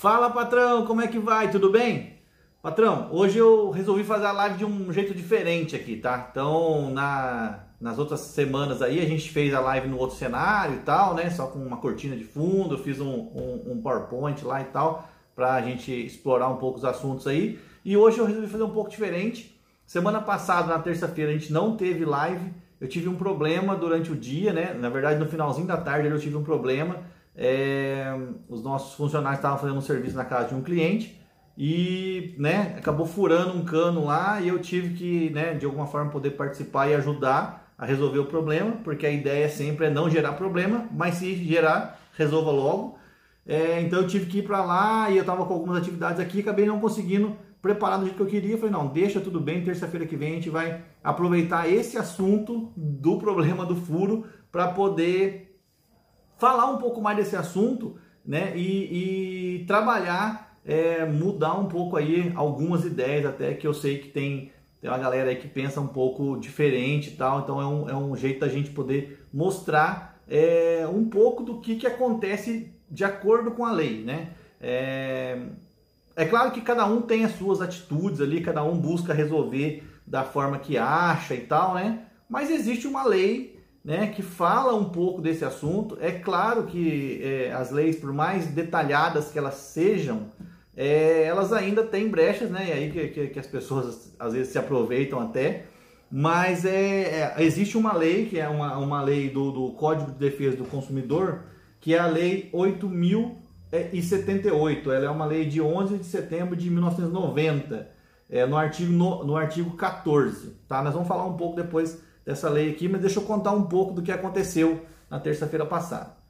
Fala patrão, como é que vai? Tudo bem? Patrão, hoje eu resolvi fazer a live de um jeito diferente aqui, tá? Então, na, nas outras semanas aí, a gente fez a live no outro cenário e tal, né? Só com uma cortina de fundo, eu fiz um, um, um PowerPoint lá e tal, pra gente explorar um pouco os assuntos aí. E hoje eu resolvi fazer um pouco diferente. Semana passada, na terça-feira, a gente não teve live. Eu tive um problema durante o dia, né? Na verdade, no finalzinho da tarde eu tive um problema. É... Os nossos funcionários estavam fazendo um serviço na casa de um cliente e né, acabou furando um cano lá e eu tive que, né, de alguma forma, poder participar e ajudar a resolver o problema, porque a ideia sempre é não gerar problema, mas se gerar, resolva logo. É, então eu tive que ir para lá e eu estava com algumas atividades aqui, acabei não conseguindo preparar do jeito que eu queria. Falei, não, deixa tudo bem, terça-feira que vem a gente vai aproveitar esse assunto do problema do furo para poder falar um pouco mais desse assunto né, e, e trabalhar é, mudar um pouco aí algumas ideias, até que eu sei que tem, tem uma galera aí que pensa um pouco diferente e tal, então é um, é um jeito da gente poder mostrar é, um pouco do que, que acontece de acordo com a lei, né? É, é claro que cada um tem as suas atitudes ali, cada um busca resolver da forma que acha e tal, né? Mas existe uma lei né, que fala um pouco desse assunto. É claro que é, as leis, por mais detalhadas que elas sejam, é, elas ainda têm brechas, né? E aí que, que, que, as pessoas às vezes se aproveitam até. Mas é, é, existe uma lei, que é uma, uma lei do, do Código de Defesa do Consumidor, que é a Lei 8.078. Ela é uma lei de 11 de setembro de 1990, é, no, artigo, no, no artigo 14. Tá? Nós vamos falar um pouco depois dessa lei aqui, mas deixa eu contar um pouco do que aconteceu na terça-feira passada.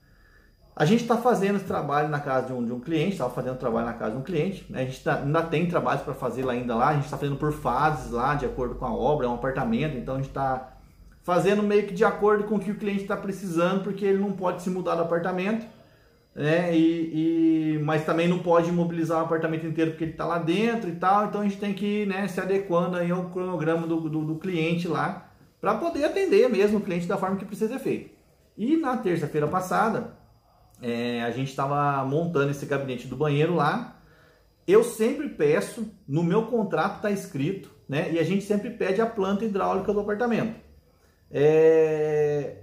A gente está fazendo esse trabalho na casa de um, de um cliente, estava fazendo trabalho na casa de um cliente, né? a gente tá, ainda tem trabalhos para fazer lá ainda lá, a gente está fazendo por fases lá, de acordo com a obra, é um apartamento, então a gente está fazendo meio que de acordo com o que o cliente está precisando, porque ele não pode se mudar do apartamento, né? E, e, mas também não pode imobilizar o apartamento inteiro porque ele está lá dentro e tal, então a gente tem que ir né, se adequando aí ao cronograma do, do, do cliente lá, para poder atender mesmo o cliente da forma que precisa ser feito. E na terça-feira passada, é, a gente estava montando esse gabinete do banheiro lá. Eu sempre peço, no meu contrato está escrito, né? E a gente sempre pede a planta hidráulica do apartamento. É,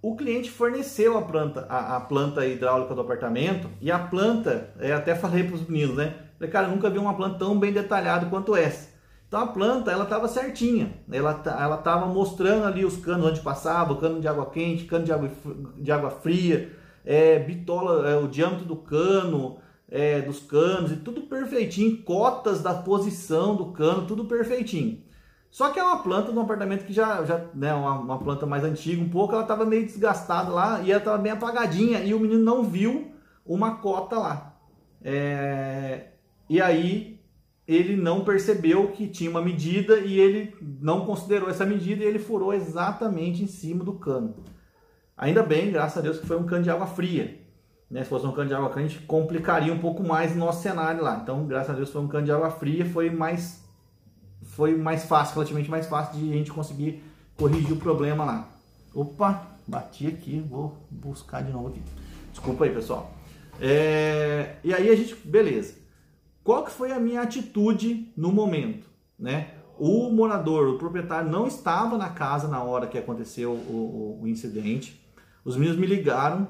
o cliente forneceu a planta, a, a, planta hidráulica do apartamento e a planta, é, até falei para os meninos, né? Falei, cara, nunca vi uma planta tão bem detalhada quanto essa. Então a planta ela estava certinha, ela ela estava mostrando ali os canos onde passava, cano de água quente, cano de água, de água fria, é, bitola, é, o diâmetro do cano, é, dos canos e tudo perfeitinho, cotas da posição do cano, tudo perfeitinho. Só que é uma planta de um apartamento que já, já né, uma, uma planta mais antiga um pouco, ela estava meio desgastada lá e ela estava bem apagadinha e o menino não viu uma cota lá. É, e aí ele não percebeu que tinha uma medida e ele não considerou essa medida e ele furou exatamente em cima do cano. Ainda bem, graças a Deus, que foi um cano de água fria. Né? Se fosse um cano de água quente, complicaria um pouco mais o nosso cenário lá. Então, graças a Deus, foi um cano de água fria, foi mais, foi mais fácil, relativamente mais fácil de a gente conseguir corrigir o problema lá. Opa, bati aqui, vou buscar de novo aqui. Desculpa aí, pessoal. É, e aí a gente, beleza. Qual que foi a minha atitude no momento, né? O morador, o proprietário não estava na casa na hora que aconteceu o, o, o incidente. Os meninos me ligaram,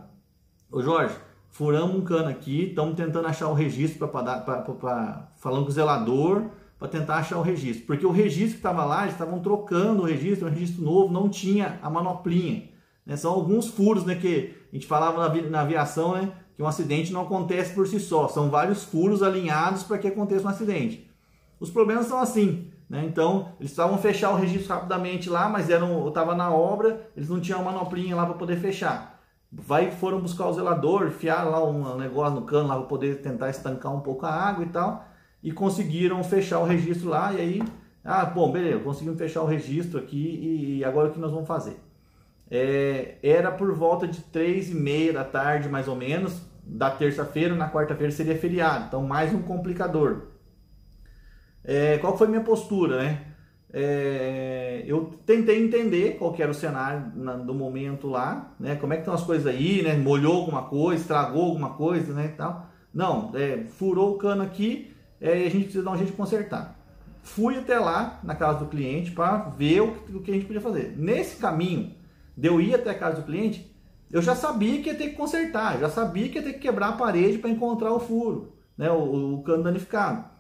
ô Jorge, furamos um cano aqui, estamos tentando achar o registro para falando com o zelador para tentar achar o registro, porque o registro que estava lá, eles estavam trocando o registro, um registro novo, não tinha a manoplinha. Né? São alguns furos, né, que a gente falava na, na aviação, né, que um acidente não acontece por si só, são vários furos alinhados para que aconteça um acidente. Os problemas são assim, né? Então, eles precisavam fechar o registro rapidamente lá, mas eram, estava na obra, eles não tinham uma manoplinha lá para poder fechar. Vai, foram buscar o zelador, enfiaram lá um negócio no cano lá para poder tentar estancar um pouco a água e tal, e conseguiram fechar o registro lá, e aí, ah, bom, beleza, conseguimos fechar o registro aqui, e agora o que nós vamos fazer? É, era por volta de três e meia da tarde, mais ou menos, da terça-feira, na quarta-feira seria feriado, então mais um complicador. É, qual foi minha postura, né? É, eu tentei entender qual era o cenário na, do momento lá, né? Como é que estão as coisas aí, né? Molhou alguma coisa, estragou alguma coisa, né? Tal. Não, é, furou o cano aqui é, e a gente precisa dar um jeito de consertar. Fui até lá, na casa do cliente, para ver o, o que a gente podia fazer. Nesse caminho, de eu ir até a casa do cliente, eu já sabia que ia ter que consertar, já sabia que ia ter que quebrar a parede para encontrar o furo, né, o, o cano danificado.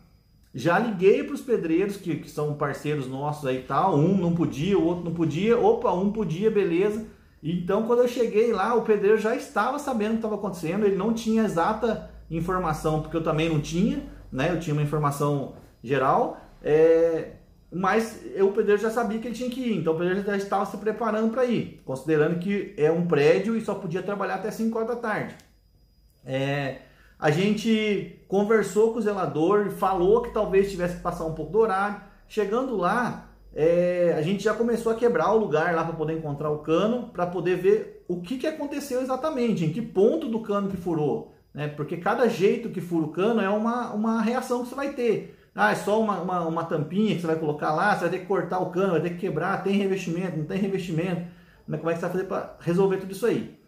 Já liguei para os pedreiros que, que, são parceiros nossos aí tal, um não podia, o outro não podia, opa, um podia, beleza. Então quando eu cheguei lá, o pedreiro já estava sabendo o que estava acontecendo, ele não tinha exata informação, porque eu também não tinha, né? Eu tinha uma informação geral, é, mas eu, o pedreiro já sabia que ele tinha que ir, então o pedreiro já estava se preparando para ir, considerando que é um prédio e só podia trabalhar até 5 horas da tarde. É, a gente conversou com o zelador, falou que talvez tivesse que passar um pouco do horário. Chegando lá, é, a gente já começou a quebrar o lugar lá para poder encontrar o cano, para poder ver o que, que aconteceu exatamente, em que ponto do cano que furou. Né? Porque cada jeito que fura o cano é uma, uma reação que você vai ter. Ah, é só uma, uma, uma tampinha que você vai colocar lá, você vai ter que cortar o cano, vai ter que quebrar, tem revestimento, não tem revestimento. Como é que você vai fazer para resolver tudo isso aí?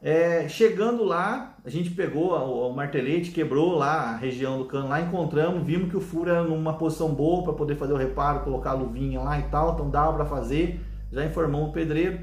É, chegando lá, a gente pegou o, o, martelete, quebrou lá a região do cano, lá encontramos, vimos que o furo era numa posição boa para poder fazer o reparo, colocar a luvinha lá e tal, então dava para fazer, já informou o pedreiro.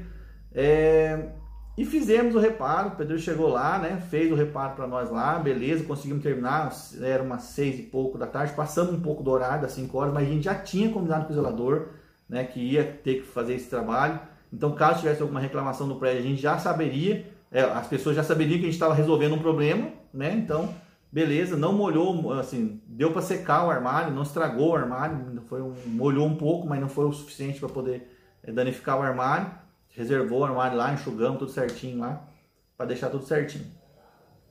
É, e fizemos o reparo, o pedreiro chegou lá, né, fez o reparo para nós lá, beleza, conseguimos terminar, era umas seis e pouco da tarde, passando um pouco do horário das 5 horas, mas a gente já tinha combinado com o zelador, né, que ia ter que fazer esse trabalho, então caso tivesse alguma reclamação no prédio, a gente já saberia, é, as pessoas já saberiam que a gente estava resolvendo um problema, né? Então, beleza, não molhou, assim, deu para secar o armário, não estragou o armário, foi um, molhou um pouco, mas não foi o suficiente para poder é, danificar o armário. Reservou o armário lá, enxugamos tudo certinho lá, para deixar tudo certinho,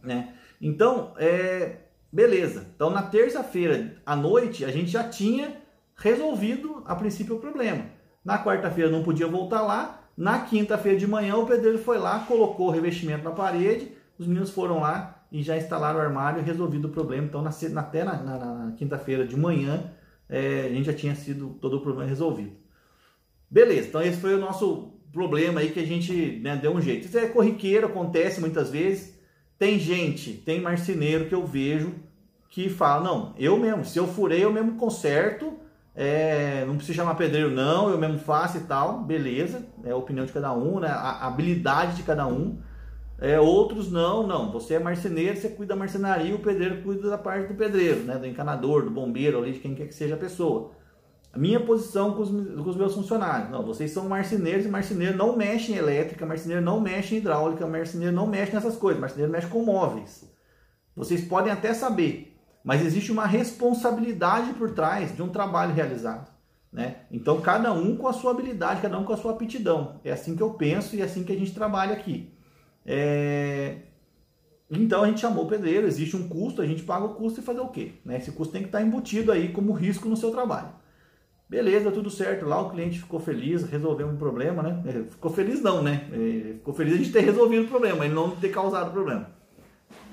né? Então, é, beleza. Então, na terça-feira à noite, a gente já tinha resolvido a princípio o problema. Na quarta-feira não podia voltar lá, na quinta-feira de manhã, o pedreiro foi lá, colocou o revestimento na parede, os meninos foram lá e já instalaram o armário e resolvido o problema. Então, na, até na, na, na quinta-feira de manhã, é, a gente já tinha sido todo o problema resolvido. Beleza, então esse foi o nosso problema aí que a gente né, deu um jeito. Isso é corriqueiro, acontece muitas vezes. Tem gente, tem marceneiro que eu vejo que fala, não, eu mesmo, se eu furei, eu mesmo conserto, é, não precisa chamar pedreiro, não, eu mesmo faço e tal, beleza, é a opinião de cada um, né? a habilidade de cada um. É, outros não, não, você é marceneiro, você cuida da marcenaria, o pedreiro cuida da parte do pedreiro, né? do encanador, do bombeiro, ali, de quem quer que seja a pessoa. A minha posição com os, com os meus funcionários, não, vocês são marceneiros e marceneiro não mexe em elétrica, marceneiro não mexe em hidráulica, marceneiro não mexe nessas coisas, marceneiro mexe com móveis. Vocês podem até saber, mas existe uma responsabilidade por trás de um trabalho realizado. Né? Então, cada um com a sua habilidade, cada um com a sua aptidão. É assim que eu penso e é assim que a gente trabalha aqui. É... Então, a gente chamou o pedreiro, existe um custo, a gente paga o custo e fazer o quê? Né? Esse custo tem que estar embutido aí como risco no seu trabalho. Beleza, tudo certo. Lá o cliente ficou feliz, resolveu um problema, né? É, ficou feliz não, né? É, ficou feliz de ter resolvido o problema, e não ter causado o problema.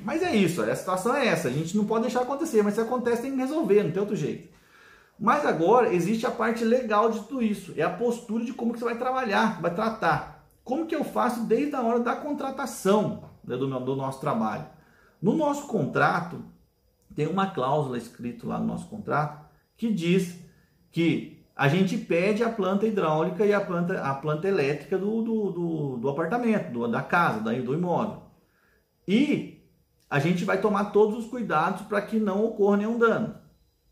Mas é isso, a situação é essa. A gente não pode deixar acontecer, mas se acontece tem que resolver, não tem outro jeito. Mas agora existe a parte legal de tudo isso, é a postura de como que você vai trabalhar, vai tratar. Como que eu faço desde a hora da contratação né, do, do nosso trabalho? No nosso contrato, tem uma cláusula escrita lá no nosso contrato que diz que a gente pede a planta hidráulica e a planta, a planta elétrica do, do, do, do apartamento, do, da casa, do imóvel. E a gente vai tomar todos os cuidados para que não ocorra nenhum dano.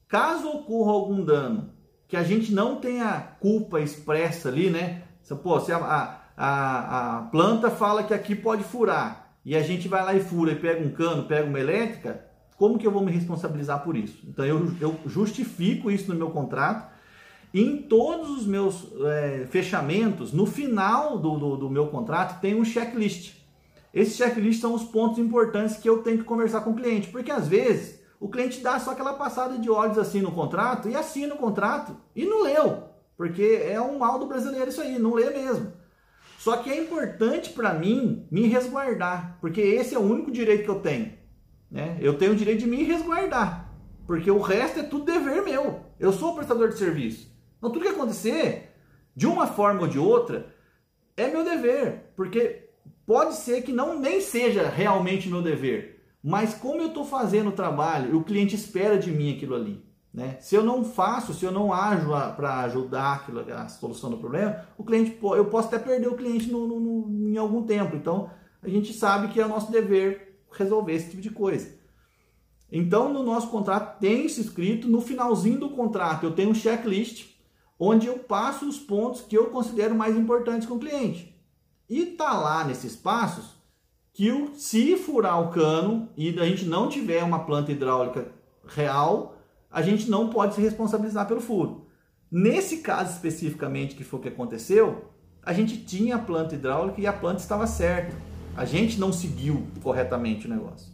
Caso ocorra algum dano, que a gente não tenha culpa expressa ali, né? Se, pô, se a, a, a planta fala que aqui pode furar e a gente vai lá e fura e pega um cano, pega uma elétrica, como que eu vou me responsabilizar por isso? Então eu, eu justifico isso no meu contrato. Em todos os meus é, fechamentos, no final do, do, do meu contrato, tem um checklist. Esses checklists são os pontos importantes que eu tenho que conversar com o cliente, porque às vezes o cliente dá só aquela passada de olhos assim no contrato e assina o contrato e não leu, porque é um mal do brasileiro isso aí, não lê mesmo. Só que é importante para mim me resguardar, porque esse é o único direito que eu tenho. Né? Eu tenho o direito de me resguardar, porque o resto é tudo dever meu. Eu sou o prestador de serviço. Então tudo que acontecer, de uma forma ou de outra, é meu dever, porque Pode ser que não nem seja realmente meu dever, Mas como eu estou fazendo o trabalho, o cliente espera de mim aquilo ali. Né? Se eu não faço, se eu não ajo para ajudar aquilo, a solução do problema, o cliente, eu posso até perder o cliente no, no, no, em algum tempo. Então, a gente sabe que é nosso dever resolver esse tipo de coisa. Então, no nosso contrato tem isso escrito, no finalzinho do contrato eu tenho um checklist onde eu passo os pontos que eu considero mais importantes com o cliente. E tá lá nesses passos que se furar o cano e a gente não tiver uma planta hidráulica real, a gente não pode se responsabilizar pelo furo. Nesse caso especificamente, que foi o que aconteceu, a gente tinha a planta hidráulica e a planta estava certa. A gente não seguiu corretamente o negócio.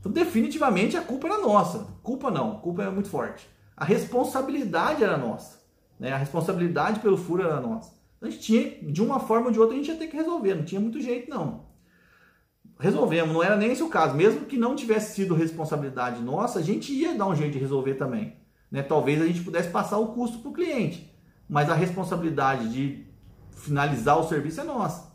Então, definitivamente, a culpa era nossa. Culpa não, culpa é muito forte. A responsabilidade era nossa. Né? A responsabilidade pelo furo era nossa. Então, a gente tinha, de uma forma ou de outra, a gente ia ter que resolver. Não tinha muito jeito, não resolvemos, não era nem esse o caso. Mesmo que não tivesse sido responsabilidade nossa, a gente ia dar um jeito de resolver também. Né? Talvez a gente pudesse passar o custo para o cliente, mas a responsabilidade de finalizar o serviço é nossa.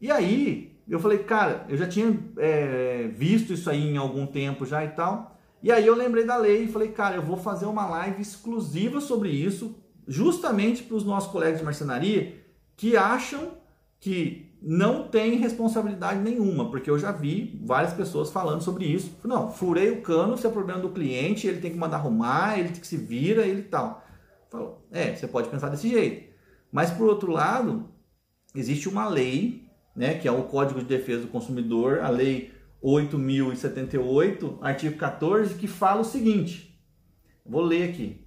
E aí eu falei, cara, eu já tinha é, visto isso aí em algum tempo já e tal. E aí eu lembrei da lei e falei, cara, eu vou fazer uma live exclusiva sobre isso, justamente para os nossos colegas de marcenaria que acham que não tem responsabilidade nenhuma, porque eu já vi várias pessoas falando sobre isso. Não, furei o cano, se é problema do cliente, ele tem que mandar arrumar, ele tem que se vira, ele tal. Falou, é, você pode pensar desse jeito. Mas por outro lado, existe uma lei, né, que é o Código de Defesa do Consumidor, a lei 8078, artigo 14, que fala o seguinte. Vou ler aqui.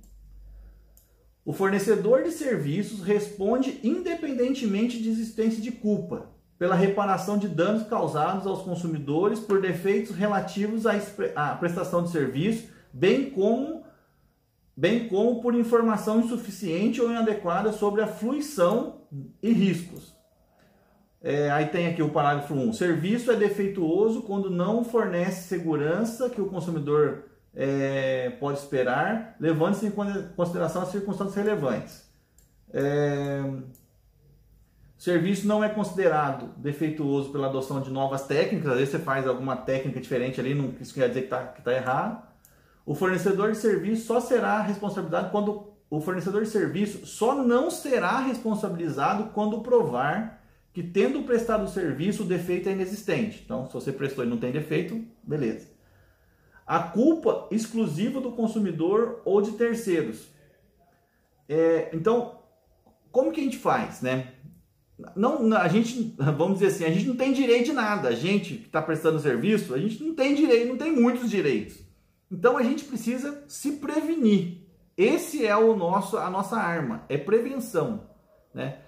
O fornecedor de serviços responde independentemente de existência de culpa pela reparação de danos causados aos consumidores por defeitos relativos à prestação de serviço, bem como bem como por informação insuficiente ou inadequada sobre a fluição e riscos. É, aí tem aqui o parágrafo 1. Serviço é defeituoso quando não fornece segurança que o consumidor é, pode esperar, levando-se em consideração as circunstâncias relevantes. É, serviço não é considerado defeituoso pela adoção de novas técnicas, às vezes você faz alguma técnica diferente ali, não, isso quer dizer que está tá errado. O fornecedor de serviço só será responsabilizado quando o fornecedor de serviço só não será responsabilizado quando provar que tendo prestado o serviço o defeito é inexistente. Então, se você prestou e não tem defeito, beleza a culpa exclusiva do consumidor ou de terceiros. É, então, como que a gente faz, né? Não, a gente, vamos dizer assim, a gente não tem direito de nada. A gente que está prestando serviço, a gente não tem direito, não tem muitos direitos. Então a gente precisa se prevenir. Esse é o nosso, a nossa arma, é prevenção, né?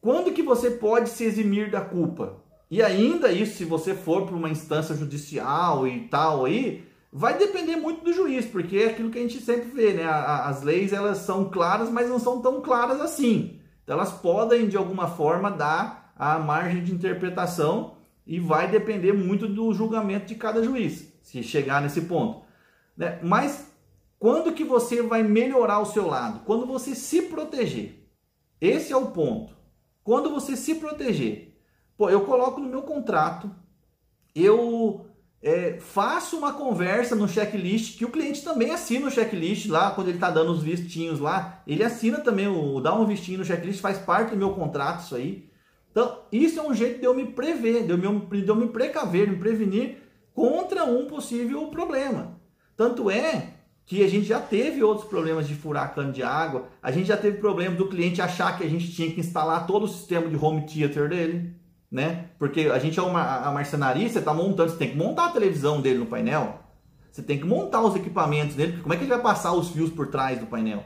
Quando que você pode se eximir da culpa? E ainda isso, se você for para uma instância judicial e tal aí, Vai depender muito do juiz, porque é aquilo que a gente sempre vê, né? As leis elas são claras, mas não são tão claras assim. Então, elas podem de alguma forma dar a margem de interpretação e vai depender muito do julgamento de cada juiz, se chegar nesse ponto. Né? Mas quando que você vai melhorar o seu lado? Quando você se proteger. Esse é o ponto. Quando você se proteger. Pô, eu coloco no meu contrato, eu é, faça uma conversa no checklist, que o cliente também assina o checklist lá, quando ele está dando os vistinhos lá, ele assina também, o dá um vistinho no checklist, faz parte do meu contrato isso aí. Então, isso é um jeito de eu me prever, de eu me, de eu me precaver, me prevenir contra um possível problema. Tanto é que a gente já teve outros problemas de furar cano de água, a gente já teve problema do cliente achar que a gente tinha que instalar todo o sistema de home theater dele né? Porque a gente é uma a marcenaria, você está montando, você tem que montar a televisão dele no painel, você tem que montar os equipamentos dele, como é que ele vai passar os fios por trás do painel?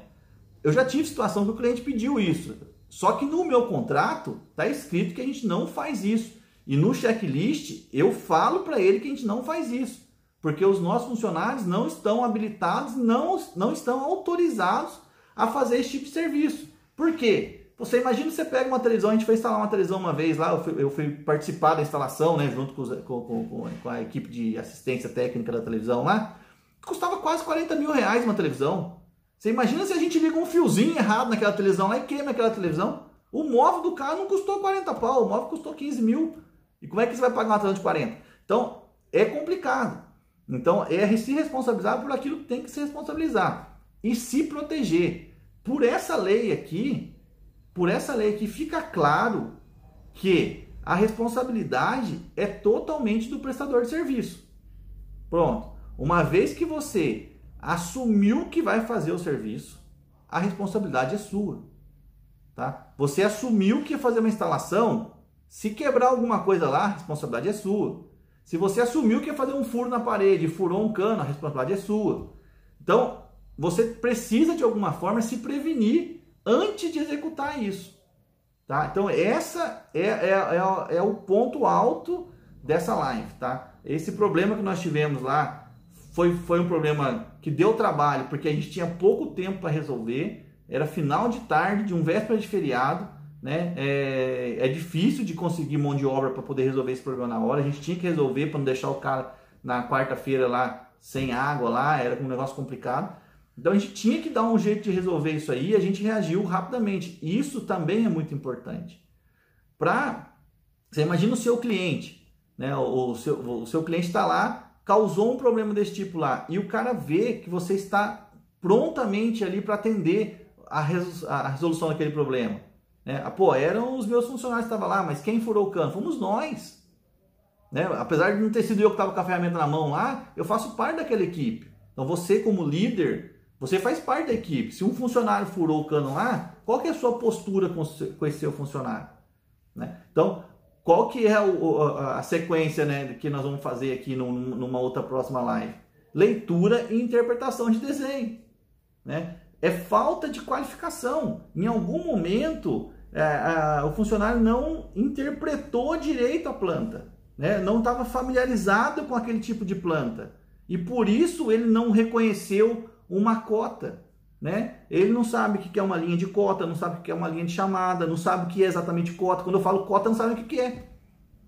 Eu já tive situação que o cliente pediu isso, só que no meu contrato está escrito que a gente não faz isso. E no checklist eu falo para ele que a gente não faz isso, porque os nossos funcionários não estão habilitados, não, não estão autorizados a fazer esse tipo de serviço. Por quê? Você imagina você pega uma televisão, a gente foi instalar uma televisão uma vez lá, eu fui, eu fui participar da instalação, né, junto com, com, com, com, a equipe de assistência técnica da televisão lá, custava quase 40 mil reais uma televisão. Você imagina se a gente liga um fiozinho errado naquela televisão lá e queima aquela televisão? O móvel do carro não custou 40 pau, o móvel custou 15 mil. E como é que você vai pagar uma televisão de 40? Então, é complicado. Então, é se responsabilizar por aquilo que tem que se responsabilizar e se proteger. Por essa lei aqui, por essa lei aqui fica claro que a responsabilidade é totalmente do prestador de serviço. Pronto. Uma vez que você assumiu que vai fazer o serviço, a responsabilidade é sua. Tá? Você assumiu que ia fazer uma instalação, se quebrar alguma coisa lá, a responsabilidade é sua. Se você assumiu que ia fazer um furo na parede, furou um cano, a responsabilidade é sua. Então, você precisa de alguma forma se prevenir antes de executar isso. Tá? Então, essa é, é, é, é o ponto alto dessa live. Tá? Esse problema que nós tivemos lá foi, foi um problema que deu trabalho, porque a gente tinha pouco tempo para resolver. Era final de tarde, de um véspera de feriado né? É, é difícil de conseguir mão de obra para poder resolver esse problema na hora. A gente tinha que resolver para não deixar o cara na quarta-feira lá sem água lá, era um negócio complicado. Então a gente tinha que dar um jeito de resolver isso aí, a gente reagiu rapidamente. Isso também é muito importante. Para você imagina o seu cliente, né? O, seu, o seu cliente está lá, causou um problema desse tipo lá, e o cara vê que você está prontamente ali para atender a resolução daquele problema. Né? Ah, pô, eram os meus funcionários que estavam lá, mas quem furou o cano? Fomos nós. Né? Apesar de não ter sido eu que estava com a ferramenta na mão lá, eu faço parte daquela equipe. Então você, como líder, você faz parte da equipe. Se um funcionário furou o cano lá, qual que é a sua postura com esse seu funcionário? Né? Então, qual que é a sequência né, que nós vamos fazer aqui numa outra próxima live? Leitura e interpretação de desenho. Né? É falta de qualificação. Em algum momento, é, a, o funcionário não interpretou direito a planta, né? não estava familiarizado com aquele tipo de planta. E por isso ele não reconheceu uma cota. Né? Ele não sabe o que é uma linha de cota, não sabe o que é uma linha de chamada, não sabe o que é exatamente cota. Quando eu falo cota, não sabe o que é.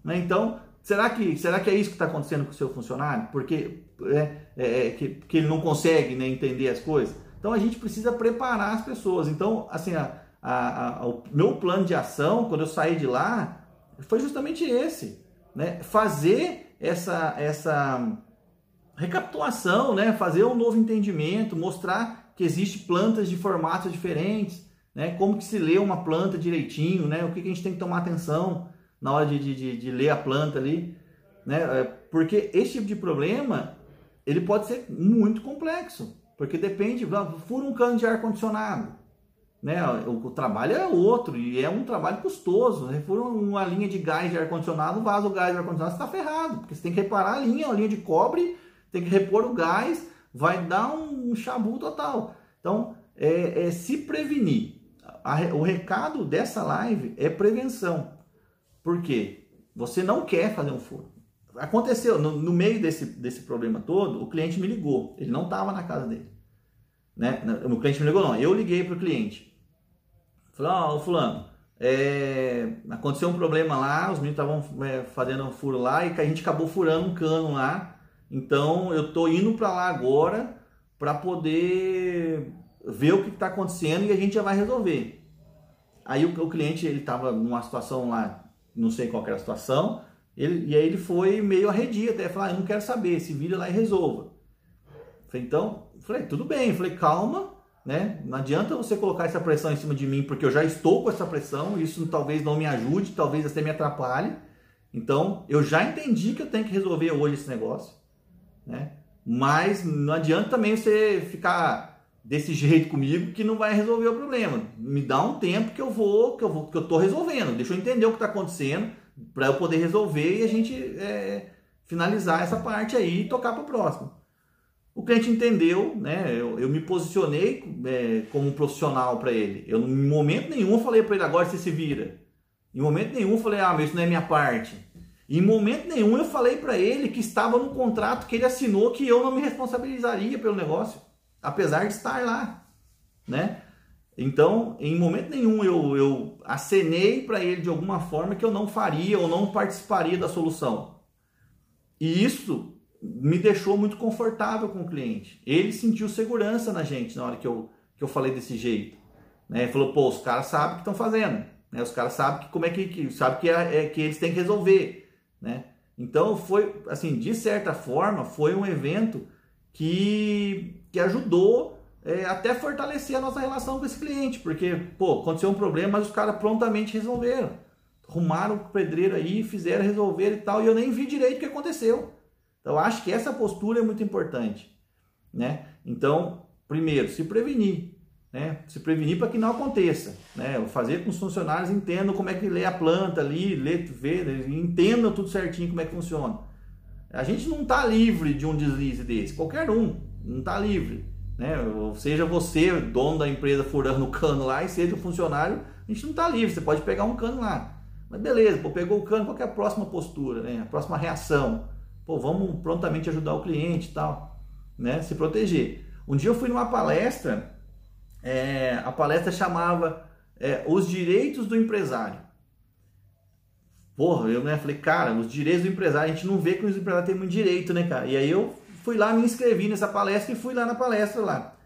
Né? Então, será que, será que é isso que está acontecendo com o seu funcionário? Porque é, é, que, que ele não consegue né, entender as coisas? Então a gente precisa preparar as pessoas. Então, assim, a, a, a, o meu plano de ação, quando eu saí de lá, foi justamente esse. Né? Fazer essa, essa recapitulação, né? fazer um novo entendimento, mostrar que existe plantas de formatos diferentes, né? como que se lê uma planta direitinho, né? o que, que a gente tem que tomar atenção na hora de, de, de ler a planta ali. Né? É, porque esse tipo de problema ele pode ser muito complexo. Porque depende, fura um cano de ar-condicionado. Né? O, o, trabalho é outro e é um trabalho custoso. Fura uma linha de gás de ar-condicionado, vaza o gás de ar-condicionado, você está ferrado. Porque você tem que reparar a linha, a linha de cobre, tem que repor o gás, vai dar um, um chabu total. Então, é, é se prevenir. A, o recado dessa live é prevenção. Por quê? Você não quer fazer um furo aconteceu, no, no, meio desse, desse problema todo, o cliente me ligou. Ele não estava na casa dele. Né? O cliente me ligou, não. Eu liguei para o cliente. Falei, ó, oh, fulano, é, aconteceu um problema lá, os meninos estavam é, fazendo um furo lá e a gente acabou furando um cano lá. Então eu tô indo para lá agora para poder ver o que está acontecendo e a gente já vai resolver. Aí o, o cliente ele estava numa situação lá, não sei qual era a situação, ele, e aí ele foi meio arredio até, falar, ah, eu não quero saber, se vira lá e resolva. Falei, então, falei, tudo bem, falei, calma, né? Não adianta você colocar essa pressão em cima de mim, porque eu já estou com essa pressão, isso talvez não me ajude, talvez até me atrapalhe. Então, eu já entendi que eu tenho que resolver hoje esse negócio, né? Mas não adianta também você ficar desse jeito comigo que não vai resolver o problema. Me dá um tempo que eu vou, que eu vou, que eu tô resolvendo. Deixa eu entender o que está acontecendo para eu poder resolver e a gente é, finalizar essa parte aí e tocar para o próximo. O cliente entendeu, né? Eu, eu me posicionei é, como profissional para ele. Eu, em momento nenhum, falei para ele agora você se vira. Em momento nenhum, falei, ah, mas isso não é minha parte. Em momento nenhum, eu falei para ele que estava no contrato que ele assinou que eu não me responsabilizaria pelo negócio, apesar de estar lá, né? Então, em momento nenhum eu, eu acenei para ele de alguma forma que eu não faria ou não participaria da solução. E isso me deixou muito confortável com o cliente. Ele sentiu segurança na gente na hora que eu, que eu falei desse jeito. Né? Ele falou, pô, os caras sabem o que estão fazendo. Né? Os caras sabem que, como é que, que, sabe que, é, é, que eles têm que resolver. Né? Então foi, assim, de certa forma, foi um evento que, que ajudou é, até fortalecer a nossa relação com esse cliente, porque, pô, aconteceu um problema, mas os caras prontamente resolveram. Arrumaram o pedreiro aí, fizeram resolver e tal, e eu nem vi direito o que aconteceu. Então, acho que essa postura é muito importante, né? Então, primeiro, se prevenir, né? Se prevenir para que não aconteça, né? Fazer com que os funcionários entendam como é que lê a planta ali, lê, vê, entendam tudo certinho como é que funciona. A gente não está livre de um deslize desse, qualquer um não está livre. Né? Seja você, dono da empresa, furando o cano lá, e seja o funcionário, a gente não está livre, você pode pegar um cano lá. Mas beleza, pô, pegou o cano, qual é a próxima postura, né? a próxima reação? Pô, vamos prontamente ajudar o cliente e tal, né? se proteger. Um dia eu fui numa palestra, é, a palestra chamava é, Os Direitos do Empresário. Porra, eu né, falei, cara, os direitos do empresário, a gente não vê que os empresários têm muito direito, né, cara? E aí eu fui lá, me inscrevi nessa palestra e fui lá na palestra lá.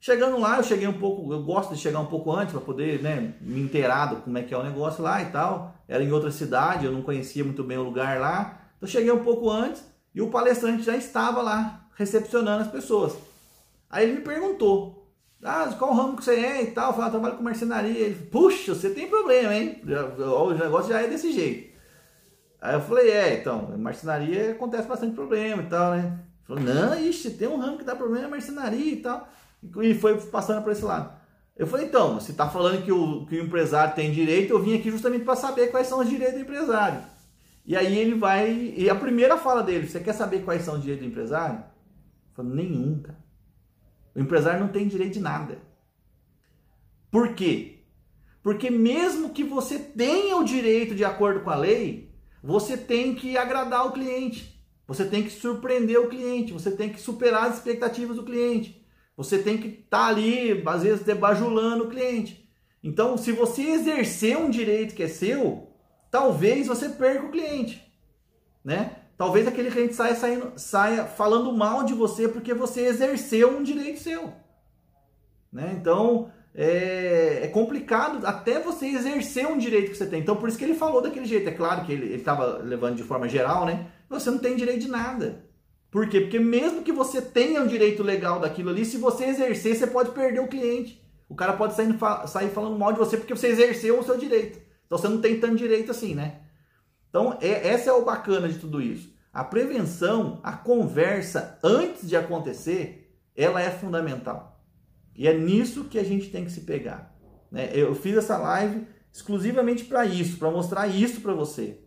Chegando lá, eu cheguei um pouco, eu gosto de chegar um pouco antes para poder, né, me inteirar do como é que é o negócio lá e tal. Era em outra cidade, eu não conhecia muito bem o lugar lá. Então cheguei um pouco antes e o palestrante já estava lá recepcionando as pessoas. Aí ele me perguntou: "Ah, qual ramo que você é?" e tal. Falei: ah, "Trabalho com marcenaria". Ele: "Puxa, você tem problema, hein? O negócio já é desse jeito". Aí eu falei, é, então, marcenaria acontece bastante problema e tal, né? Falou, não, ixi, tem um ramo que dá problema é marcenaria e tal. E foi passando para esse lado. Eu falei, então, você está falando que o, que o empresário tem direito, eu vim aqui justamente para saber quais são os direitos do empresário. E aí ele vai, e a primeira fala dele, você quer saber quais são os direitos do empresário? Eu falei, nenhum, cara. O empresário não tem direito de nada. Por quê? Porque mesmo que você tenha o direito de acordo com a lei, você tem que agradar o cliente. Você tem que surpreender o cliente, você tem que superar as expectativas do cliente. Você tem que estar tá ali, às vezes, debajulando o cliente. Então, se você exercer um direito que é seu, talvez você perca o cliente, né? Talvez aquele cliente saia, saindo, saia falando mal de você porque você exerceu um direito seu, né? Então, é, é, complicado até você exercer um direito que você tem. Então, por isso que ele falou daquele jeito. É claro que ele estava levando de forma geral, né? Você não tem direito de nada. Por quê? Porque mesmo que você tenha um direito legal daquilo ali, se você exercer, você pode perder o cliente. O cara pode sair, sair falando mal de você porque você exerceu o seu direito. Então, você não tem tanto direito assim, né? Então, é, essa é o bacana de tudo isso. A prevenção, a conversa antes de acontecer, ela é fundamental. E é nisso que a gente tem que se pegar. Né? Eu fiz essa live exclusivamente para isso, para mostrar isso para você.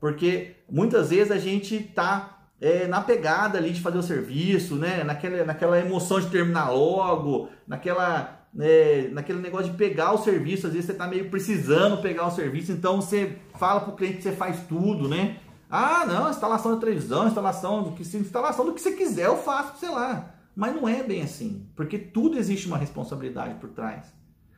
Porque muitas vezes a gente está é, na pegada ali de fazer o serviço, né? naquela, naquela emoção de terminar logo, naquela, né, naquele negócio de pegar o serviço. Às vezes você está meio precisando pegar o serviço, então você fala para o cliente que você faz tudo, né? Ah, não, instalação de televisão, instalação do que instalação do que você quiser, eu faço, sei lá. Mas não é bem assim, porque tudo existe uma responsabilidade por trás.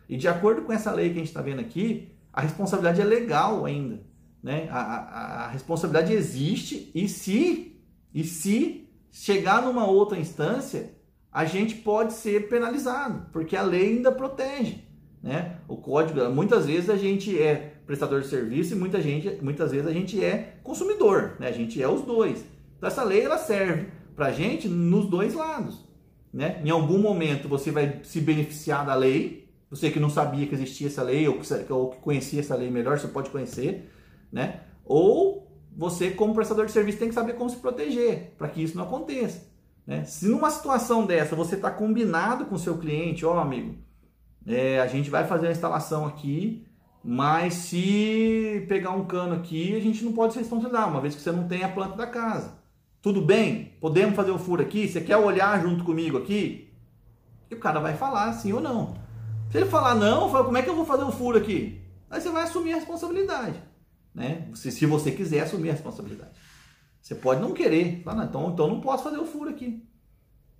E de acordo com essa lei que a gente está vendo aqui, a responsabilidade é legal ainda. Né? A, a, a, responsabilidade existe e se, e se chegar numa outra instância, a gente pode ser penalizado, porque a lei ainda protege. Né? O código, muitas vezes a gente é prestador de serviço e muita gente, muitas vezes a gente é consumidor, né? a gente é os dois. Então essa lei ela serve para a gente nos dois lados. Né? Em algum momento você vai se beneficiar da lei, você que não sabia que existia essa lei ou que, ou que conhecia essa lei melhor, você pode conhecer, né? Ou você, como prestador de serviço, tem que saber como se proteger para que isso não aconteça. Né? Se numa situação dessa você está combinado com o seu cliente, ó amigo, é, a gente vai fazer a instalação aqui, mas se pegar um cano aqui, a gente não pode se responsabilizar, uma vez que você não tem a planta da casa. Tudo bem? Podemos fazer o furo aqui? Você quer olhar junto comigo aqui? E o cara vai falar sim ou não. Se ele falar não, fala, como é que eu vou fazer o furo aqui? Aí você vai assumir a responsabilidade. Né? Se, se você quiser assumir a responsabilidade. Você pode não querer. Falar, não, então, então não posso fazer o furo aqui.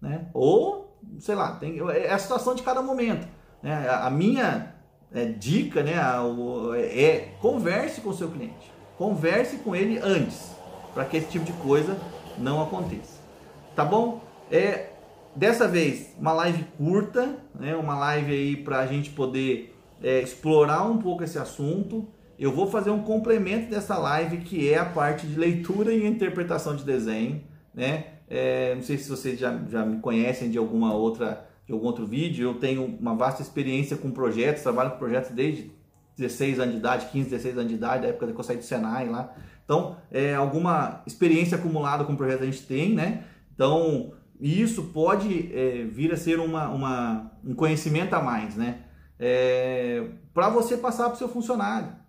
Né? Ou, sei lá, tem, é a situação de cada momento. Né? A, a minha é, dica né, a, o, é, é converse com o seu cliente. Converse com ele antes. Para que esse tipo de coisa não aconteça. Tá bom? É, dessa vez, uma live curta, né? uma live aí para a gente poder é, explorar um pouco esse assunto. Eu vou fazer um complemento dessa live que é a parte de leitura e interpretação de desenho, né? É, não sei se vocês já, já me conhecem de alguma outra de algum outro vídeo. Eu tenho uma vasta experiência com projetos, trabalho com projetos desde 16 anos de idade, 15, 16 anos de idade, da época que eu saí do Senai lá. Então, é, alguma experiência acumulada com projetos a gente tem, né? Então, isso pode é, vir a ser uma, uma, um conhecimento a mais, né? É, para você passar para o seu funcionário.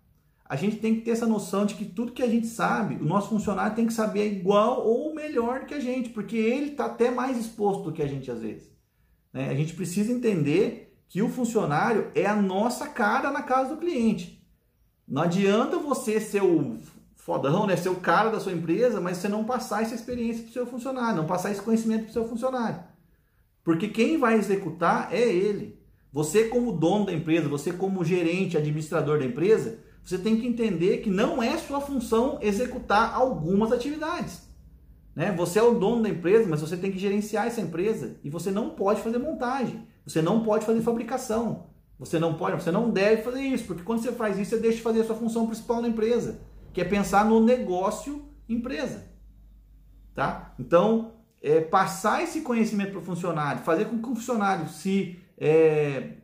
A gente tem que ter essa noção de que tudo que a gente sabe, o nosso funcionário tem que saber igual ou melhor que a gente, porque ele está até mais exposto do que a gente às vezes. Né? A gente precisa entender que o funcionário é a nossa cara na casa do cliente. Não adianta você ser o fodão, né? ser o cara da sua empresa, mas você não passar essa experiência para o seu funcionário, não passar esse conhecimento para o seu funcionário. Porque quem vai executar é ele. Você, como dono da empresa, você, como gerente, administrador da empresa, você tem que entender que não é sua função executar algumas atividades. Né? Você é o dono da empresa, mas você tem que gerenciar essa empresa e você não pode fazer montagem, você não pode fazer fabricação, você não pode, você não deve fazer isso, porque quando você faz isso, você deixa de fazer a sua função principal na empresa, que é pensar no negócio empresa. Tá? Então, é, passar esse conhecimento para o funcionário, fazer com que o funcionário se é,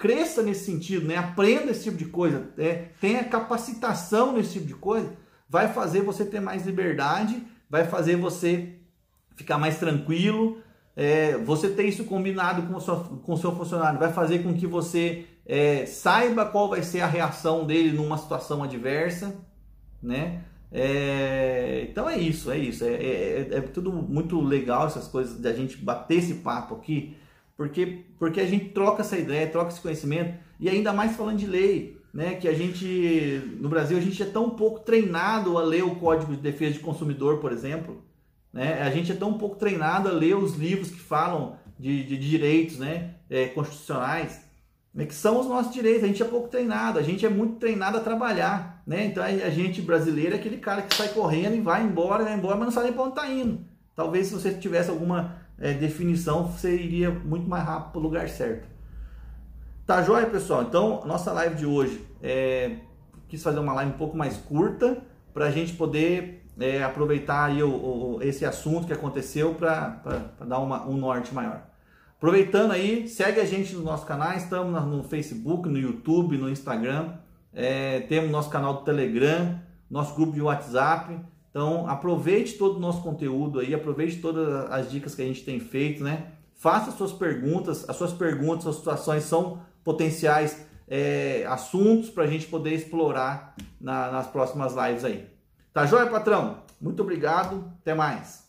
cresça nesse sentido, né? aprenda esse tipo de coisa, é, tenha capacitação nesse tipo de coisa, vai fazer você ter mais liberdade, vai fazer você ficar mais tranquilo. É, você ter isso combinado com o, seu, com o seu funcionário vai fazer com que você é, saiba qual vai ser a reação dele numa situação adversa, né? É, então é isso, é isso. É, é, é, tudo muito legal essas coisas da gente bater esse papo aqui porque, porque a gente troca essa ideia, troca esse conhecimento, e ainda mais falando de lei, né, que a gente, no Brasil, a gente é tão pouco treinado a ler o Código de Defesa de Consumidor, por exemplo, né, a gente é tão pouco treinado a ler os livros que falam de, de direitos né, é, constitucionais, né, que são os nossos direitos, a gente é pouco treinado, a gente é muito treinado a trabalhar, né, então a gente brasileiro é aquele cara que sai correndo e vai embora, vai embora, mas não sabe nem para onde está indo. Talvez se você tivesse alguma é, definição, você iria muito mais rápido para o lugar certo. Tá joia, pessoal? Então, nossa live de hoje, é, quis fazer uma live um pouco mais curta para a gente poder é, aproveitar aí o, o, esse assunto que aconteceu para dar uma, um norte maior. Aproveitando aí, segue a gente nos nossos canais, estamos no Facebook, no YouTube, no Instagram, é, temos nosso canal do Telegram, nosso grupo de WhatsApp. Então, aproveite todo o nosso conteúdo aí, aproveite todas as dicas que a gente tem feito, né? Faça suas perguntas, as suas perguntas, as situações são potenciais é, assuntos para a gente poder explorar na, nas próximas lives aí. Tá joia, patrão? Muito obrigado, até mais.